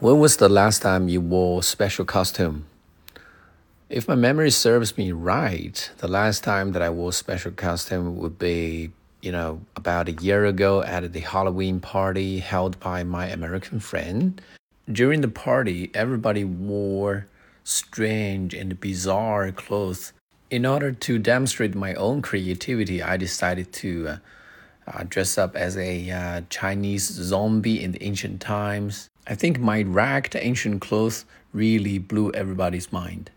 When was the last time you wore special costume? If my memory serves me right, the last time that I wore special costume would be, you know, about a year ago at the Halloween party held by my American friend. During the party, everybody wore strange and bizarre clothes. In order to demonstrate my own creativity, I decided to uh, uh, dress up as a uh, Chinese zombie in the ancient times. I think my ragged ancient clothes really blew everybody's mind.